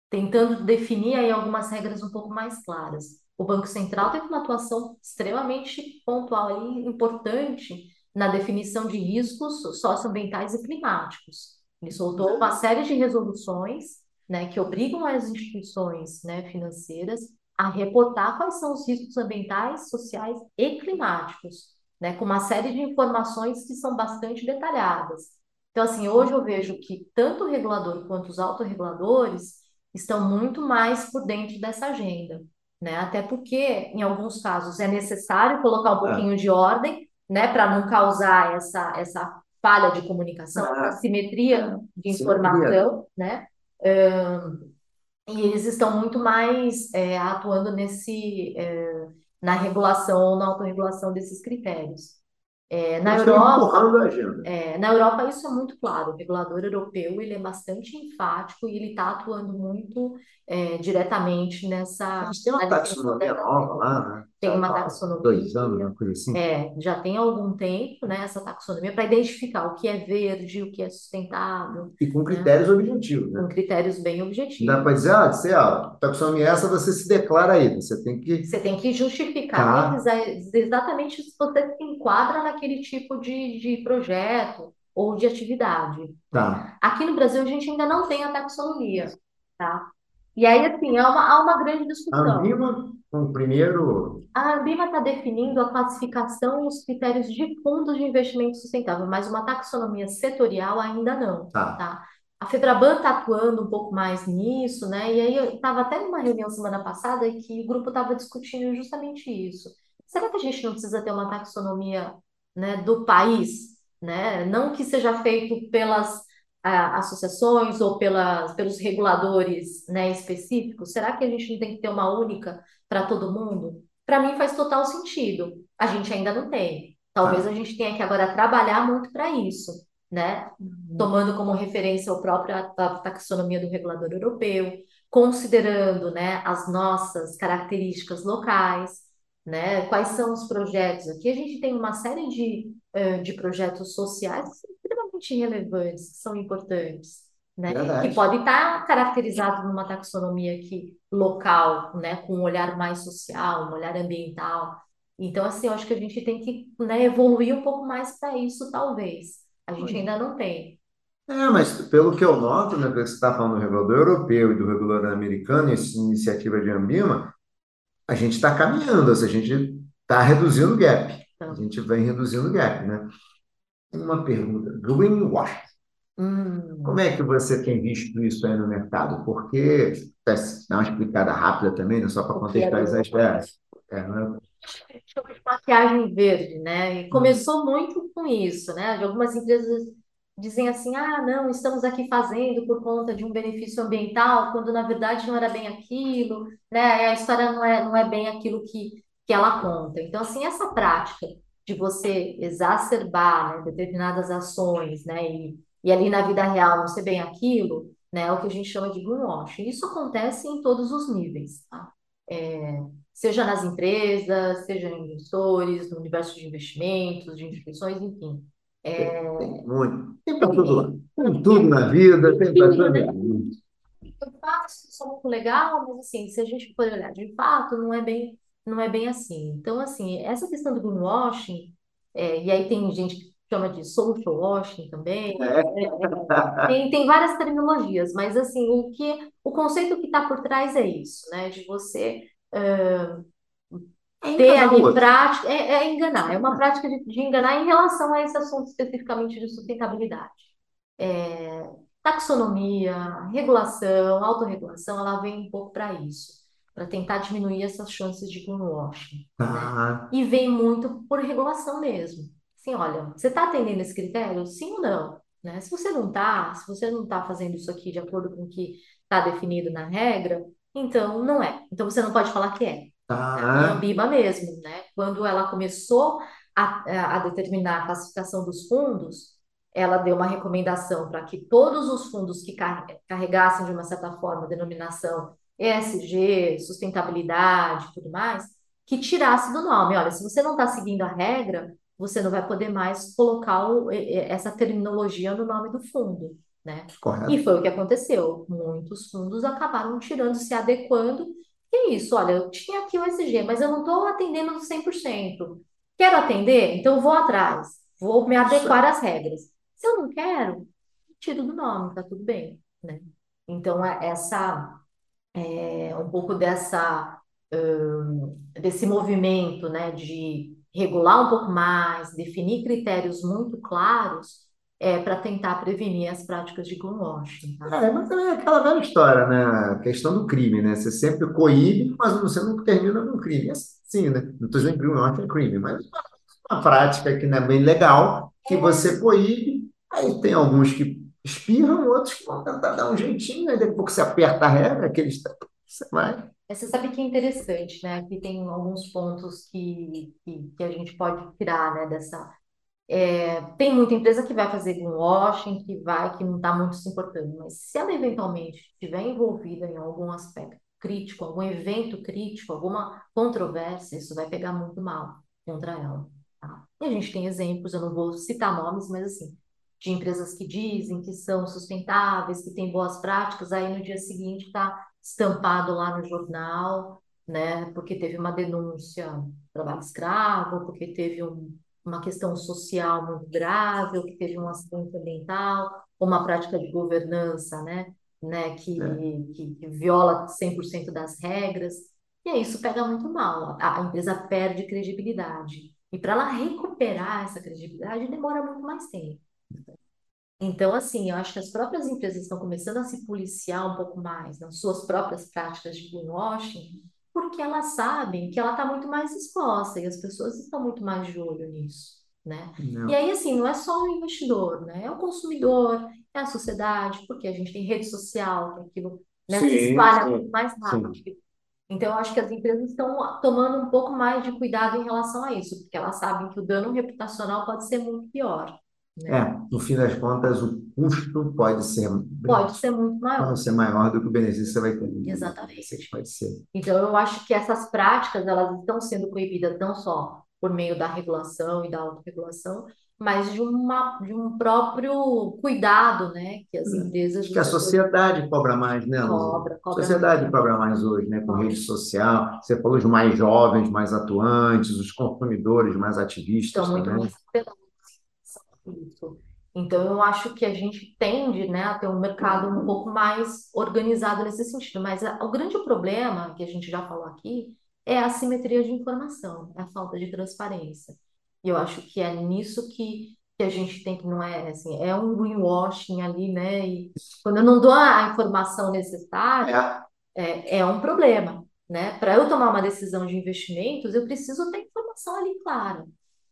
tentando definir aí algumas regras um pouco mais claras. O Banco Central teve uma atuação extremamente pontual e importante na definição de riscos socioambientais e climáticos. Ele soltou uma série de resoluções, né, que obrigam as instituições, né, financeiras a reportar quais são os riscos ambientais, sociais e climáticos, né, com uma série de informações que são bastante detalhadas. Então, assim, hoje eu vejo que tanto o regulador quanto os autorreguladores estão muito mais por dentro dessa agenda, né? Até porque, em alguns casos, é necessário colocar um É. pouquinho de ordem, né, para não causar essa, essa falha de comunicação, Ah. simetria de Simetria. informação, né? Ahn, e eles estão muito mais é, atuando nesse, é, na regulação ou na autorregulação desses critérios. É, na Eles Europa, é, na Europa isso é muito claro. O regulador europeu ele é bastante enfático e ele está atuando muito é, diretamente nessa Eles têm uma taxonomia nova lá, né? Tem uma tá taxonomia. Dois anos, uma coisa assim. É, já tem algum tempo, né, essa taxonomia para identificar o que é verde, o que é sustentável, E com critérios objetivos, né? com critérios bem Não dá objetivos. para dizer, ah, você, ó, taxonomia é essa, você se declara aí. Você tem que. Você tem que justificar Tá. exa- exatamente se você se enquadra naquele tipo de, de projeto ou de atividade. Tá. Aqui no Brasil a gente ainda não tem a taxonomia, tá? E aí, assim, há uma, há uma grande A discussão. Anvima, com o primeiro. A Ambima está definindo a classificação e os critérios de fundos de investimento sustentável, mas uma taxonomia setorial ainda não, Tá. tá? A Febraban está atuando um pouco mais nisso, né? E aí eu estava até numa reunião semana passada que o grupo estava discutindo justamente isso. Será que a gente não precisa ter uma taxonomia, né, do país, né? Não que seja feito pelas ah, associações ou pelas, pelos reguladores, né, específicos? Será que a gente não tem que ter uma única para todo mundo? Para mim faz total sentido. A gente ainda não tem. Talvez Tá. a gente tenha que agora trabalhar muito para isso, né? Tomando como referência a própria ta- taxonomia do regulador europeu, considerando, né, as nossas características locais, né? Quais são os projetos? Aqui a gente tem uma série de, eh, de projetos sociais que são extremamente relevantes, que são importantes, né? Que Verdade. pode estar caracterizado numa taxonomia aqui local, né? Com um olhar mais social, um olhar ambiental. Então, assim, eu acho que a gente tem que, né, evoluir um pouco mais para isso, talvez. A gente ainda não tem. É, mas pelo que eu noto, né, que você está falando do regulador europeu e do regulador americano, essa iniciativa de Ambima, a gente está caminhando, a gente está reduzindo o gap. A Então, gente vem reduzindo o gap, né? Uma pergunta. Greenwashing. hum, Como é que você tem visto isso aí no mercado? Porque, dá uma explicada rápida também, né, só para é contextualizar as ideias. É, né? chama de maquiagem verde, né? E começou muito com isso, né? De algumas empresas dizem assim, ah, não, estamos aqui fazendo por conta de um benefício ambiental, quando na verdade não era bem aquilo, né? A história não é, não é bem aquilo que, que ela conta. Então, assim, essa prática de você exacerbar, né, determinadas ações, né? E, e ali na vida real não ser bem aquilo, né? É o que a gente chama de greenwashing. Isso acontece em todos os níveis, tá? É, seja nas empresas, seja em investidores, no universo de investimentos, de instituições, enfim. É, Tem muito. Tem para todo lado. Tem tudo na vida, tem para lado. de fato, isso é muito legal, mas assim, se a gente for olhar de fato, não é bem, não é bem assim. Então, assim, essa questão do greenwashing, é, e aí tem gente que chama de social washing também, É. tem, tem várias terminologias, mas assim, o que, o conceito que está por trás é isso, né? De você ah, É ter ali prática, é, é enganar, é uma prática de, de enganar em relação a esse assunto especificamente de sustentabilidade. É, taxonomia, regulação, autorregulação, ela vem um pouco para isso, para tentar diminuir essas chances de greenwashing, né? Ah, E vem muito por regulação mesmo. Assim, olha, você está atendendo esse critério? Sim ou não? Né? Se você não está, se você não está fazendo isso aqui de acordo com o que está definido na regra, então não é. Então você não pode falar que é. A tá. Ambima mesmo, né? Quando ela começou a, a determinar a classificação dos fundos, ela deu uma recomendação para que todos os fundos que carregassem de uma certa forma a denominação ESG, sustentabilidade, tudo mais, que tirasse do nome. Olha, se você não está seguindo a regra, você não vai poder mais colocar o, essa terminologia no nome do fundo, né? Correto. E foi o que aconteceu. Muitos fundos acabaram tirando, se adequando. Que é isso? Olha, eu tinha aqui o ESG, mas eu não estou atendendo 100%. Quero atender? Então vou atrás. Vou me adequar às regras. Se eu não quero, tiro do nome, tá tudo bem, né? Então, é essa, é, um pouco dessa, um, desse movimento, né, de regular um pouco mais, definir critérios muito claros, é, para tentar prevenir as práticas de greenwashing. Tá? É, mas também é aquela velha história, né? A questão do crime, né? Você sempre coíbe, mas você nunca termina no crime. É assim, né? Não estou dizendo que greenwashing é crime, mas uma prática que não é bem legal, que você coíbe Aí tem alguns que espirram, outros que vão tentar dar um jeitinho, aí depois que você aperta a regra, aqueles você vai. Você sabe que é interessante, né? Aqui tem alguns pontos que, que, que a gente pode tirar, né, dessa. É, tem muita empresa que vai fazer greenwashing, que vai, que não está muito se importando, mas se ela eventualmente estiver envolvida em algum aspecto crítico, algum evento crítico, alguma controvérsia, isso vai pegar muito mal contra ela. Tá? E a gente tem exemplos, eu não vou citar nomes, mas assim, de empresas que dizem que são sustentáveis, que têm boas práticas, aí no dia seguinte está estampado lá no jornal, né? Porque teve uma denúncia trabalho escravo, porque teve um, uma questão social muito grave, ou que teve um acidente ambiental, ou uma prática de governança, né? Né, que, é. que, que viola 100% das regras. E aí isso pega muito mal. A, a empresa perde credibilidade. E para ela recuperar essa credibilidade demora muito mais tempo. Então, assim, eu acho que as próprias empresas estão começando a se policiar um pouco mais nas suas próprias práticas de greenwashing, porque elas sabem que ela está muito mais exposta e as pessoas estão muito mais de olho nisso, né? Não. E aí, assim, não é só o investidor, né? É o consumidor, é a sociedade, porque a gente tem rede social, que aquilo né, se Sim, espalha sim, muito mais sim. rápido. Então, eu acho que as empresas estão tomando um pouco mais de cuidado em relação a isso, porque elas sabem que o dano reputacional pode ser muito pior né? É, no fim das contas, o custo pode ser, Pode ser muito maior. pode ser maior do que o benefício que você vai ter. Exatamente. Isso pode ser. Então, eu acho que essas práticas, elas estão sendo proibidas não só por meio da regulação e da autorregulação, mas de, uma, de um próprio cuidado, né, que as empresas... Acho que a sociedade cobra mais, né, Lúcia? Cobra, A cobra sociedade muito. cobra mais hoje, né, com rede social. Você falou os mais jovens, mais atuantes, os consumidores mais ativistas Estão muito também. mais a isso. Então, eu acho que a gente tende, né, a ter um mercado um pouco mais organizado nesse sentido. Mas a- o grande problema, que a gente já falou aqui, é a assimetria de informação, é a falta de transparência. E eu acho que é nisso que, que a gente tem que, não é assim, é um greenwashing ali, né? E quando eu não dou a informação necessária, É, é, é um problema, né? Para eu tomar uma decisão de investimentos, eu preciso ter informação ali clara.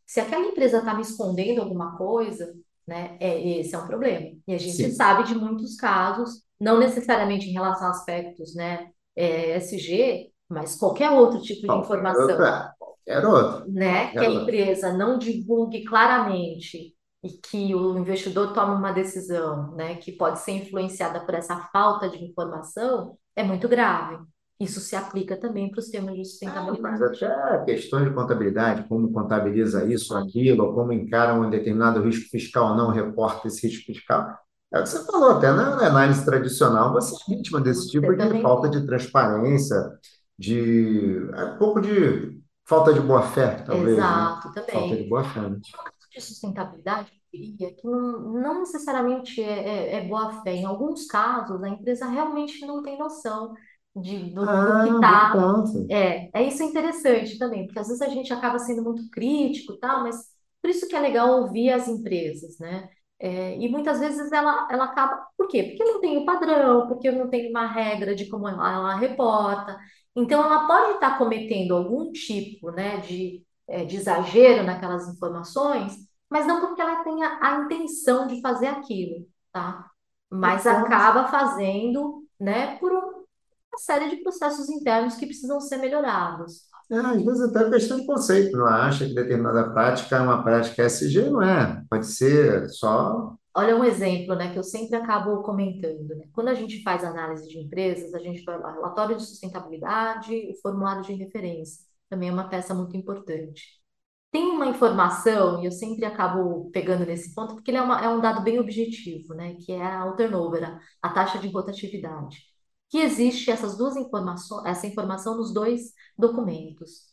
Se aquela empresa está me escondendo alguma coisa, né, é, esse é um problema. E a gente sim. sabe de muitos casos, não necessariamente em relação a aspectos, né, é, SG, mas qualquer outro tipo de Qualquer informação, outra, qualquer outro, né, que a qualquer empresa não divulgue claramente e que o investidor tome uma decisão, né, que pode ser influenciada por essa falta de informação, é muito grave. Isso se aplica também para os temas de Ah, Mas sustentabilidade. até questões de contabilidade, como contabiliza isso, aquilo, ou como encara um determinado risco fiscal ou não, reporta esse risco fiscal. É o que você falou, até na análise tradicional, você é vítima desse tipo Você de também falta de transparência, de é um pouco de falta de boa-fé, talvez, né? Exato, Falta de também. boa-fé, né? de sustentabilidade, eu diria que não, não necessariamente é, é, é boa fé. Em alguns casos, a empresa realmente não tem noção de, do, do Ah, que bom está. ponto. É, é isso é interessante também, porque às vezes a gente acaba sendo muito crítico, e tal, mas por isso que é legal ouvir as empresas, né? É, e muitas vezes ela, ela acaba. Por quê? Porque não tem o padrão, porque não tem uma regra de como ela, ela reporta. Então, ela pode estar cometendo algum tipo, né, de é, de exagero naquelas informações, mas não porque ela tenha a intenção de fazer aquilo, tá? Mas Bom ponto. acaba fazendo, né, por um- uma série de processos internos que precisam ser melhorados. É, às vezes até é questão de conceito, não acha que determinada prática é uma prática SG, não é? Pode ser só. Olha um exemplo, né, que eu sempre acabo comentando, né? Quando a gente faz análise de empresas, a gente lá, relatório de sustentabilidade e formulário de referência. Também é uma peça muito importante. Tem uma informação, e eu sempre acabo pegando nesse ponto, porque ele é, uma- é um dado bem objetivo, né? Que é o turnover, a, a taxa de rotatividade. Que existe essas duas informações, essa informação nos dois documentos.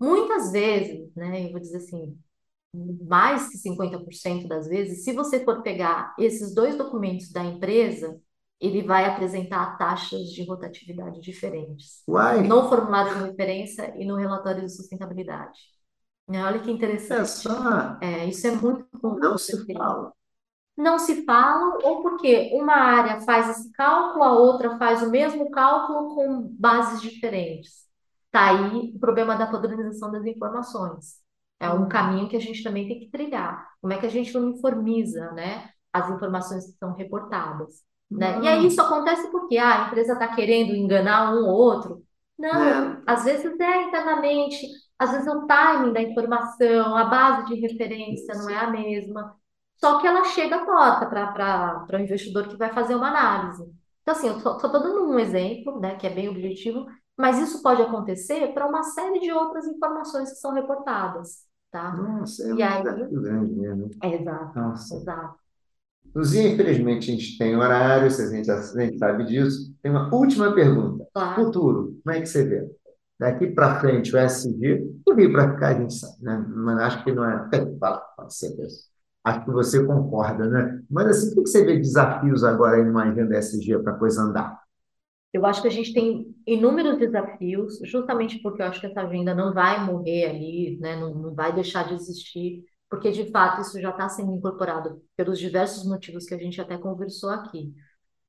Muitas vezes, né, eu vou dizer assim, mais que 50% das vezes, se você for pegar esses dois documentos da empresa, ele vai apresentar taxas de rotatividade diferentes, Uai, no formulário de referência e no relatório de sustentabilidade. Né, Olha que é interessante. só. É, isso é muito comum Não se fala. Não se falam, ou porque uma área faz esse cálculo, a outra faz o mesmo cálculo com bases diferentes. Tá aí o problema da padronização das informações. É um caminho que a gente também tem que trilhar. Como é que a gente uniformiza, né, as informações que são reportadas, né? E aí isso acontece porque ah, a empresa está querendo enganar um ou outro. Não, É, às vezes é internamente, às vezes é o timing da informação, a base de referência não é a mesma. Só que ela chega torta para o investidor que vai fazer uma análise. Então, assim, eu estou dando um exemplo, né, que é bem objetivo, mas isso pode acontecer para uma série de outras informações que são reportadas, tá? nossa, é E um aí, grande mesmo. é exato, Nossa. exato. Luzia, infelizmente a gente tem horário, se a gente, a gente sabe disso. Tem uma última pergunta. Claro. Futuro, como é que você vê? Daqui para frente, o SG, e vir para ficar, a gente sabe, né? Mas acho que não é. é, Fala, pode ser isso. Acho que você concorda, né? Mas assim, o que você vê de desafios agora aí numa agenda SG para a coisa andar? Eu acho que a gente tem inúmeros desafios, justamente porque eu acho que essa agenda não vai morrer ali, né? Não, não vai deixar de existir, porque de fato isso já está sendo incorporado pelos diversos motivos que a gente até conversou aqui.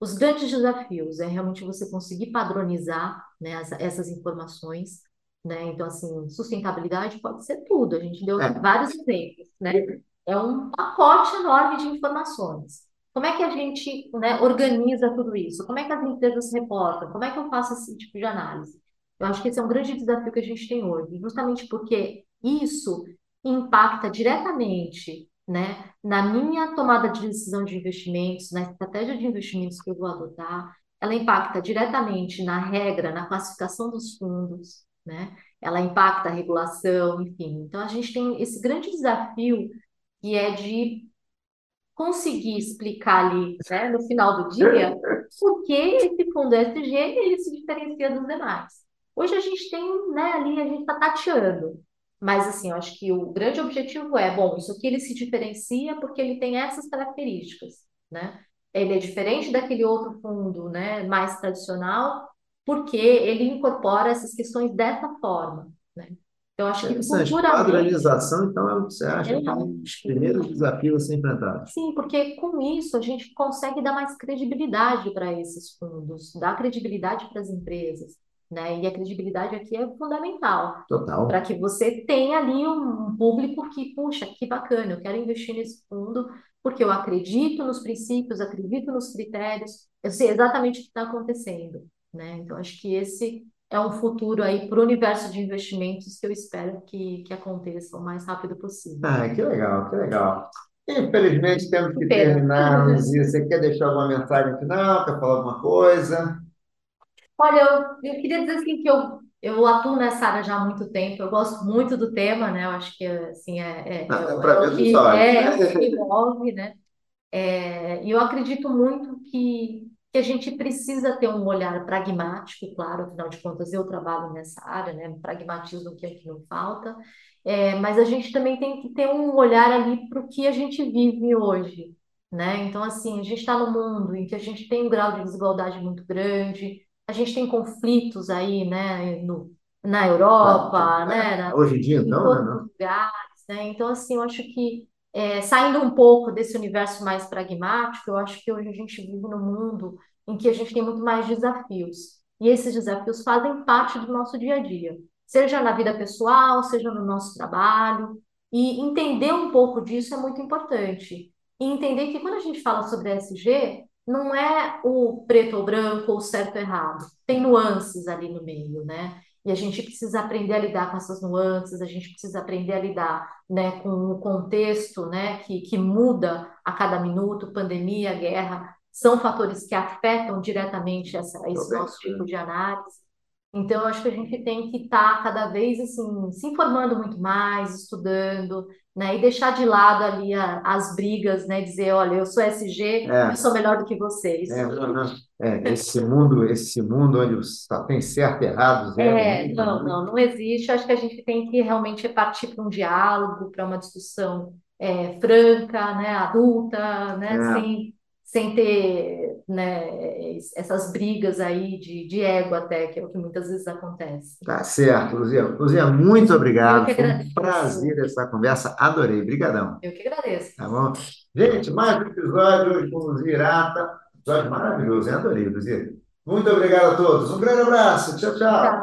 Os grandes desafios é realmente você conseguir padronizar, né, essa- essas informações, né? Então, assim, sustentabilidade pode ser tudo. A gente deu É, vários exemplos, né? É um pacote enorme de informações. Como é que a gente, né, organiza tudo isso? Como é que as empresas reportam? Como é que eu faço esse tipo de análise? Eu acho que esse é um grande desafio que a gente tem hoje, justamente porque isso impacta diretamente, né, na minha tomada de decisão de investimentos, na estratégia de investimentos que eu vou adotar. Ela impacta diretamente na regra, na classificação dos fundos, né? Ela impacta a regulação, enfim. Então, a gente tem esse grande desafio que é de conseguir explicar ali, né, no final do dia, por que esse fundo ESG ele se diferencia dos demais. Hoje a gente tem, né, ali, a gente está tateando, mas assim, eu acho que o grande objetivo é, bom, isso aqui ele se diferencia porque ele tem essas características, né? Ele é diferente daquele outro fundo, né, mais tradicional, porque ele incorpora essas questões dessa forma, eu acho que futuramente Padronização, então, é o que você acha que é um dos primeiros desafios a ser enfrentados. Sim, porque com isso a gente consegue dar mais credibilidade para esses fundos, dar credibilidade para as empresas, né? E a credibilidade aqui é fundamental Total. para que você tenha ali um público que, puxa, que bacana, eu quero investir nesse fundo porque eu acredito nos princípios, acredito nos critérios, eu sei exatamente o que está acontecendo, né? Então acho que esse é um futuro aí para o universo de investimentos que eu espero que, que aconteça o mais rápido possível. Ah, que legal, que legal. Infelizmente, temos que pena. terminar, Luzia. Você quer deixar alguma mensagem final? Quer falar alguma coisa? Olha, eu, eu queria dizer assim que eu, eu atuo nessa área já há muito tempo, eu gosto muito do tema, né? Eu acho que assim, é, é, Ah, é, é o dos que, é, é o que move, né? É, e eu acredito muito que, que a gente precisa ter um olhar pragmático, claro, afinal de contas eu trabalho nessa área, né? Pragmatismo que aqui não falta, É, mas a gente também tem que ter um olhar ali para o que a gente vive hoje, né? Então, assim, a gente está num mundo em que a gente tem um grau de desigualdade muito grande, a gente tem conflitos aí, né, no, na Europa, né, na- Hoje em dia, em então, né? todos Não. os lugares, né? Então, assim, eu acho que é, saindo um pouco desse universo mais pragmático, eu acho que hoje a gente vive num mundo em que a gente tem muito mais desafios. E esses desafios fazem parte do nosso dia a dia, seja na vida pessoal, seja no nosso trabalho. E entender um pouco disso é muito importante. E entender que quando a gente fala sobre ESG, não é o preto ou branco ou certo ou errado. Tem nuances ali no meio, né? E a gente precisa aprender a lidar com essas nuances, a gente precisa aprender a lidar, né, com o contexto, né, que, que muda a cada minuto, pandemia, guerra, são fatores que afetam diretamente essa, esse nosso tipo de análise. Então, eu acho que a gente tem que estar tá cada vez assim, se informando muito mais, estudando, né? E deixar de lado ali a, as brigas, né? Dizer, olha, eu sou SG, é. eu sou melhor do que vocês. É, é esse mundo, esse mundo onde só tem certo e errado, zero. É, não, não, não existe. Acho que a gente tem que realmente partir para um diálogo, para uma discussão é, franca, né? Adulta, né? É. Sem sem ter né, essas brigas aí de, de ego até, que é o que muitas vezes acontece. Tá certo, Luzia. Luzia, muito obrigado. Foi um prazer essa conversa. Adorei. Obrigadão. Eu que agradeço. Tá bom? Gente, mais um episódio hoje com Luzia Irata. Episódio maravilhoso, hein? Adorei, Luzia. Muito obrigado a todos. Um grande abraço. Tchau, tchau. tchau.